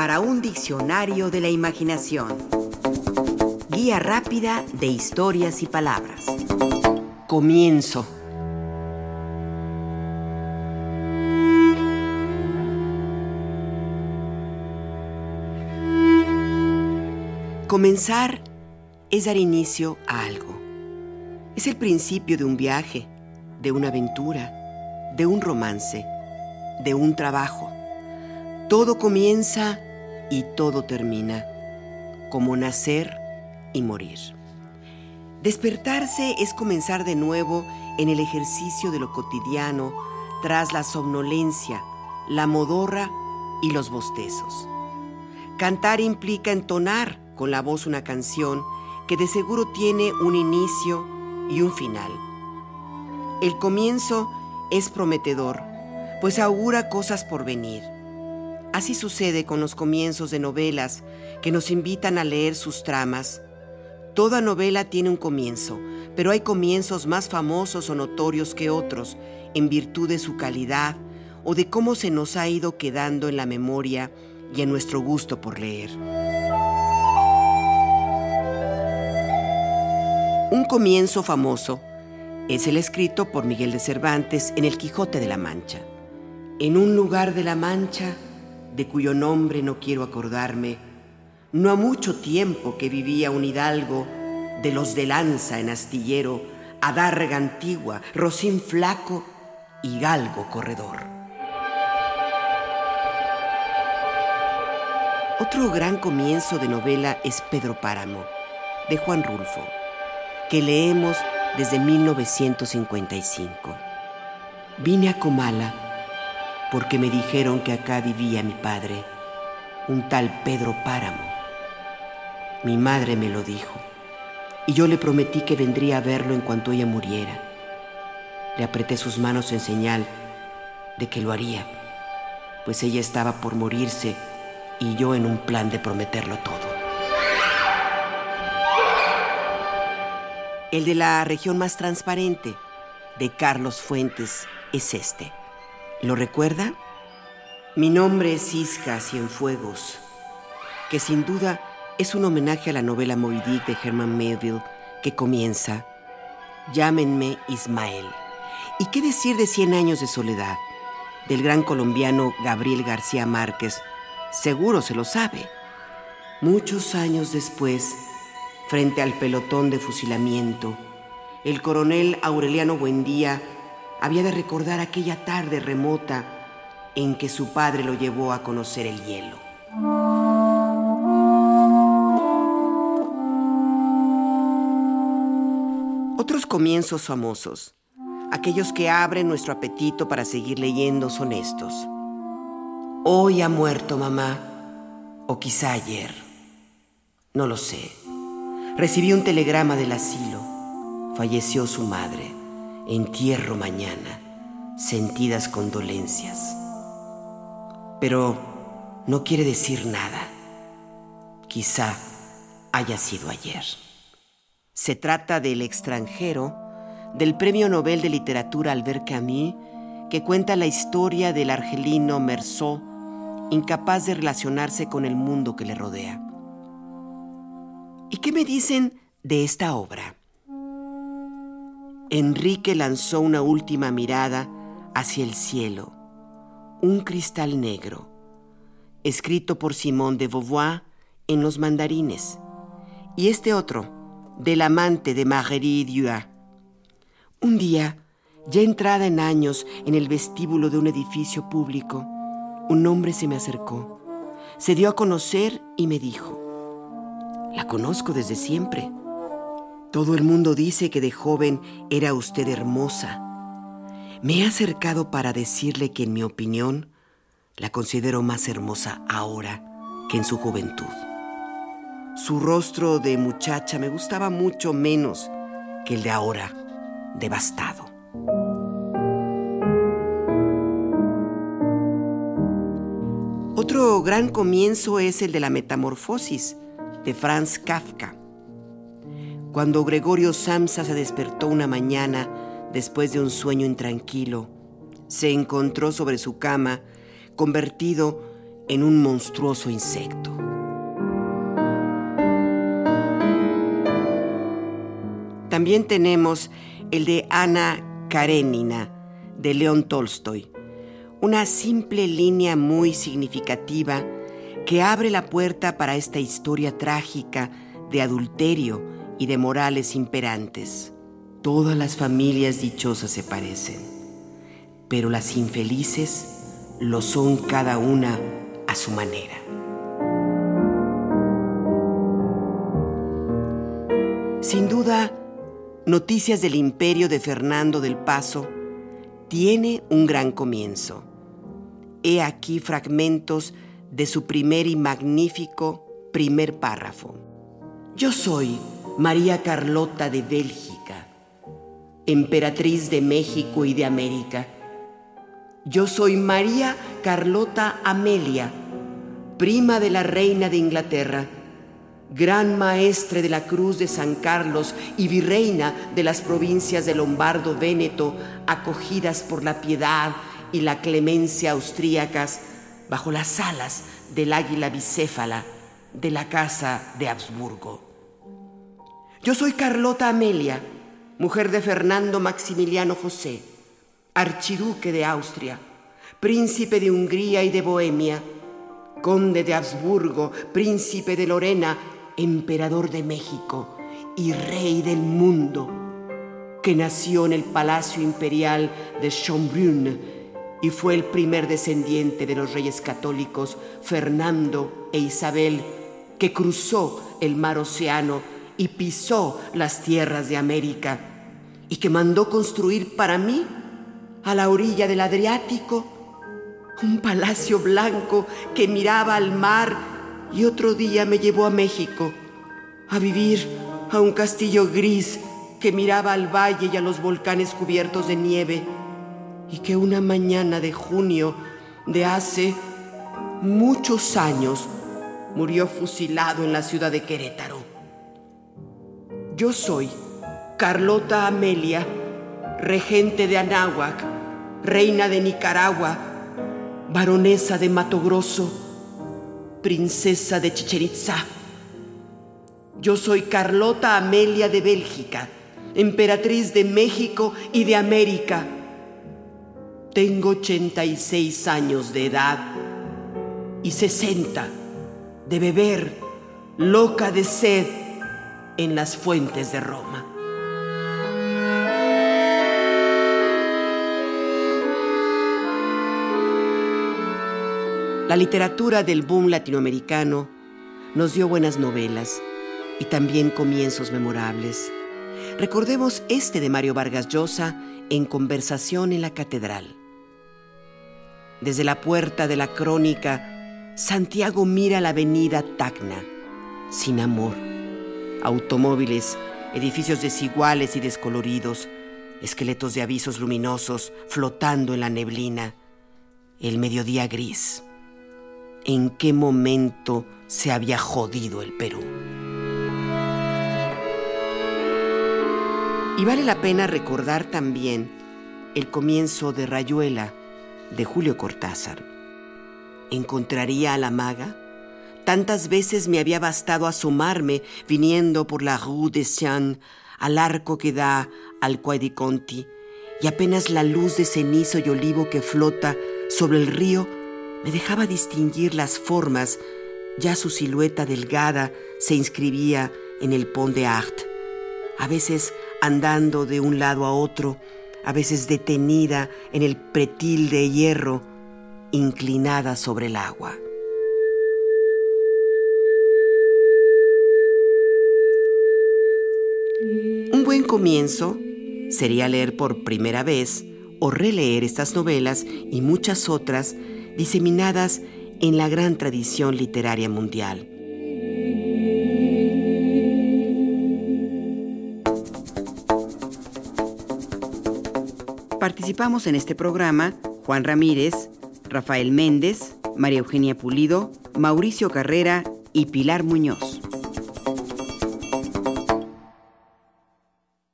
para un diccionario de la imaginación. Guía rápida de historias y palabras. Comienzo. Comenzar es dar inicio a algo. Es el principio de un viaje, de una aventura, de un romance, de un trabajo. Todo comienza y todo termina, como nacer y morir. Despertarse es comenzar de nuevo en el ejercicio de lo cotidiano tras la somnolencia, la modorra y los bostezos. Cantar implica entonar con la voz una canción que de seguro tiene un inicio y un final. El comienzo es prometedor, pues augura cosas por venir. Así sucede con los comienzos de novelas que nos invitan a leer sus tramas. Toda novela tiene un comienzo, pero hay comienzos más famosos o notorios que otros, en virtud de su calidad o de cómo se nos ha ido quedando en la memoria y en nuestro gusto por leer. Un comienzo famoso es el escrito por Miguel de Cervantes en El Quijote de la Mancha. En un lugar de la Mancha, de cuyo nombre no quiero acordarme, no ha mucho tiempo que vivía un hidalgo de los de lanza en astillero, adarga antigua, rocín flaco y galgo corredor. Otro gran comienzo de novela es Pedro Páramo, de Juan Rulfo que leemos desde 1955. Vine a Comala porque me dijeron que acá vivía mi padre, un tal Pedro Páramo. Mi madre me lo dijo y yo le prometí que vendría a verlo en cuanto ella muriera. Le apreté sus manos en señal de que lo haría, pues ella estaba por morirse y yo en un plan de prometerlo todo. El de la región más transparente, de Carlos Fuentes, es este. ¿Lo recuerda? Mi nombre es Isca Cienfuegos, que sin duda es un homenaje a la novela Moby de Herman Melville que comienza Llámenme Ismael. ¿Y qué decir de Cien años de soledad? Del gran colombiano Gabriel García Márquez. Seguro se lo sabe. Muchos años después, Frente al pelotón de fusilamiento, el coronel Aureliano Buendía había de recordar aquella tarde remota en que su padre lo llevó a conocer el hielo. Otros comienzos famosos, aquellos que abren nuestro apetito para seguir leyendo, son estos. Hoy ha muerto mamá, o quizá ayer, no lo sé. Recibí un telegrama del asilo. Falleció su madre. Entierro mañana. Sentidas condolencias. Pero no quiere decir nada. Quizá haya sido ayer. Se trata del extranjero, del Premio Nobel de Literatura Albert Camus, que cuenta la historia del argelino Meursault, incapaz de relacionarse con el mundo que le rodea. ¿Y qué me dicen de esta obra? Enrique lanzó una última mirada hacia el cielo, un cristal negro, escrito por Simón de Beauvoir en Los Mandarines, y este otro, del amante de Marguerite Duras. Un día, ya entrada en años en el vestíbulo de un edificio público, un hombre se me acercó, se dio a conocer y me dijo, la conozco desde siempre. Todo el mundo dice que de joven era usted hermosa. Me he acercado para decirle que en mi opinión la considero más hermosa ahora que en su juventud. Su rostro de muchacha me gustaba mucho menos que el de ahora, devastado. Otro gran comienzo es el de la metamorfosis de Franz Kafka. Cuando Gregorio Samsa se despertó una mañana después de un sueño intranquilo, se encontró sobre su cama, convertido en un monstruoso insecto. También tenemos el de Ana Karenina, de León Tolstoy, una simple línea muy significativa que abre la puerta para esta historia trágica de adulterio y de morales imperantes. Todas las familias dichosas se parecen, pero las infelices lo son cada una a su manera. Sin duda, Noticias del Imperio de Fernando del Paso tiene un gran comienzo. He aquí fragmentos de su primer y magnífico primer párrafo. Yo soy María Carlota de Bélgica, emperatriz de México y de América. Yo soy María Carlota Amelia, prima de la reina de Inglaterra, gran maestre de la Cruz de San Carlos y virreina de las provincias de Lombardo Véneto, acogidas por la piedad y la clemencia austríacas bajo las alas del águila bicéfala de la casa de Habsburgo. Yo soy Carlota Amelia, mujer de Fernando Maximiliano José, archiduque de Austria, príncipe de Hungría y de Bohemia, conde de Habsburgo, príncipe de Lorena, emperador de México y rey del mundo, que nació en el Palacio Imperial de Schönbrunn y fue el primer descendiente de los reyes católicos Fernando e Isabel que cruzó el mar Océano y pisó las tierras de América y que mandó construir para mí a la orilla del Adriático un palacio blanco que miraba al mar y otro día me llevó a México a vivir a un castillo gris que miraba al valle y a los volcanes cubiertos de nieve y que una mañana de junio de hace muchos años murió fusilado en la ciudad de Querétaro. Yo soy Carlota Amelia, regente de Anáhuac, reina de Nicaragua, baronesa de Mato Grosso, princesa de Chichen Itza. Yo soy Carlota Amelia de Bélgica, emperatriz de México y de América tengo 86 años de edad y 60 de beber loca de sed en las fuentes de Roma. La literatura del boom latinoamericano nos dio buenas novelas y también comienzos memorables. Recordemos este de Mario Vargas Llosa en Conversación en la Catedral. Desde la puerta de la crónica, Santiago mira la avenida Tacna, sin amor. Automóviles, edificios desiguales y descoloridos, esqueletos de avisos luminosos flotando en la neblina, el mediodía gris. ¿En qué momento se había jodido el Perú? Y vale la pena recordar también el comienzo de Rayuela, de Julio Cortázar. ¿Encontraría a la maga? Tantas veces me había bastado asomarme viniendo por la Rue de Seine al arco que da al Quai Conti, y apenas la luz de cenizo y olivo que flota sobre el río me dejaba distinguir las formas, ya su silueta delgada se inscribía en el Pont de Art, a veces andando de un lado a otro, a veces detenida en el pretil de hierro, inclinada sobre el agua. Un buen comienzo sería leer por primera vez o releer estas novelas y muchas otras diseminadas en la gran tradición literaria mundial. Participamos en este programa Juan Ramírez, Rafael Méndez, María Eugenia Pulido, Mauricio Carrera y Pilar Muñoz.